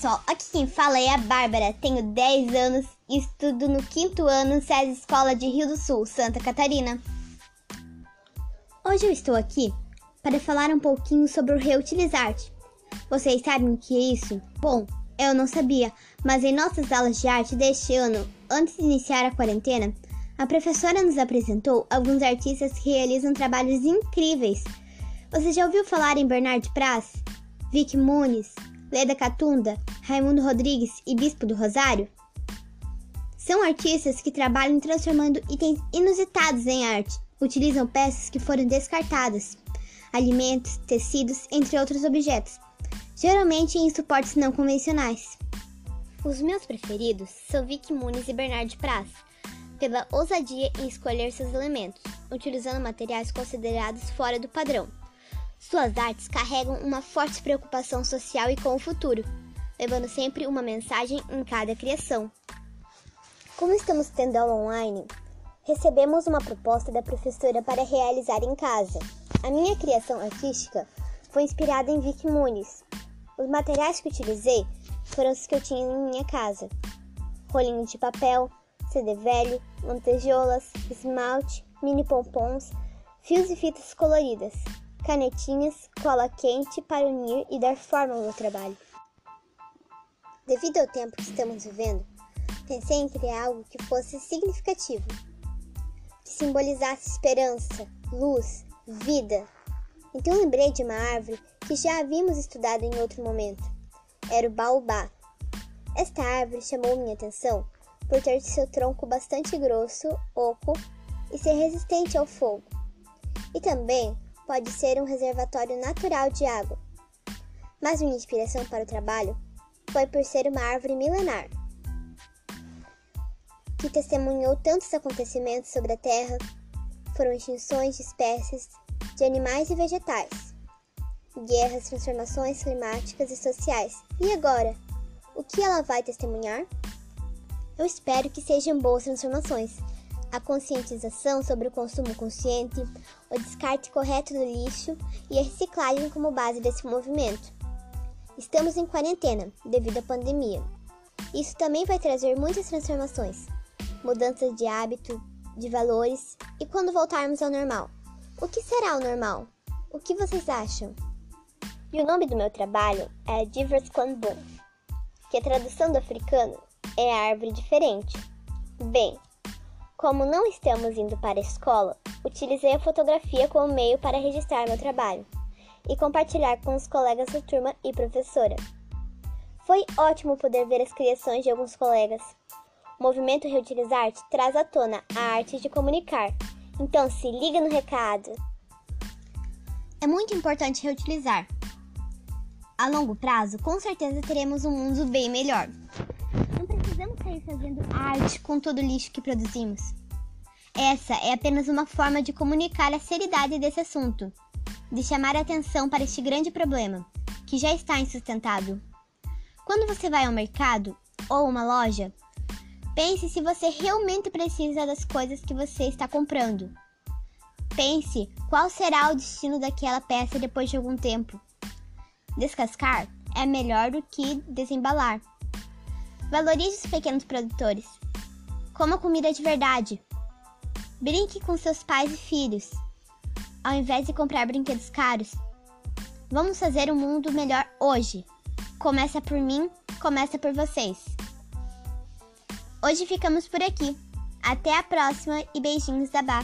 pessoal, aqui quem fala é a Bárbara, tenho 10 anos e estudo no quinto ano no SESI Escola de Rio do Sul, Santa Catarina. Hoje eu estou aqui para falar um pouquinho sobre o reutilizar. Vocês sabem o que é isso? Bom, eu não sabia, mas em nossas aulas de arte deste ano, antes de iniciar a quarentena, a professora nos apresentou alguns artistas que realizam trabalhos incríveis. Você já ouviu falar em Bernard Praz, Vic Muniz, Leda Catunda, Raimundo Rodrigues e Bispo do Rosário? São artistas que trabalham transformando itens inusitados em arte. Utilizam peças que foram descartadas, alimentos, tecidos, entre outros objetos, geralmente em suportes não convencionais. Os meus preferidos são Vic Muniz e Bernard Praz, pela ousadia em escolher seus elementos, utilizando materiais considerados fora do padrão. Suas artes carregam uma forte preocupação social e com o futuro, levando sempre uma mensagem em cada criação. Como estamos tendo aula online, recebemos uma proposta da professora para realizar em casa. A minha criação artística foi inspirada em Vic Muniz. Os materiais que utilizei foram os que eu tinha em minha casa: rolinho de papel, CD velho, lantejoulas, esmalte, mini pompons, fios e fitas coloridas canetinhas, cola quente para unir e dar forma ao meu trabalho. Devido ao tempo que estamos vivendo, pensei em criar algo que fosse significativo, que simbolizasse esperança, luz, vida. Então lembrei de uma árvore que já havíamos estudado em outro momento. Era o baobá. Esta árvore chamou minha atenção por ter seu tronco bastante grosso, oco e ser resistente ao fogo. E também pode ser um reservatório natural de água. Mas minha inspiração para o trabalho foi por ser uma árvore milenar, que testemunhou tantos acontecimentos sobre a Terra, foram extinções de espécies de animais e vegetais, guerras, transformações climáticas e sociais. E agora, o que ela vai testemunhar? Eu espero que sejam boas transformações a conscientização sobre o consumo consciente, o descarte correto do lixo e a reciclagem como base desse movimento. Estamos em quarentena devido à pandemia. Isso também vai trazer muitas transformações, mudanças de hábito, de valores e quando voltarmos ao normal. O que será o normal? O que vocês acham? E o nome do meu trabalho é Divers Kwanbun, que a tradução do africano é árvore diferente. Bem, como não estamos indo para a escola, utilizei a fotografia como meio para registrar meu trabalho e compartilhar com os colegas da turma e professora. Foi ótimo poder ver as criações de alguns colegas. O movimento Reutilizar traz à tona a arte de comunicar, então se liga no recado. É muito importante reutilizar. A longo prazo, com certeza teremos um mundo bem melhor precisamos sair fazendo arte com todo o lixo que produzimos. Essa é apenas uma forma de comunicar a seriedade desse assunto, de chamar a atenção para este grande problema, que já está insustentável. Quando você vai ao mercado ou uma loja, pense se você realmente precisa das coisas que você está comprando. Pense qual será o destino daquela peça depois de algum tempo. Descascar é melhor do que desembalar. Valorize os pequenos produtores. Coma comida de verdade. Brinque com seus pais e filhos. Ao invés de comprar brinquedos caros, vamos fazer um mundo melhor hoje. Começa por mim, começa por vocês. Hoje ficamos por aqui. Até a próxima e beijinhos da Bá.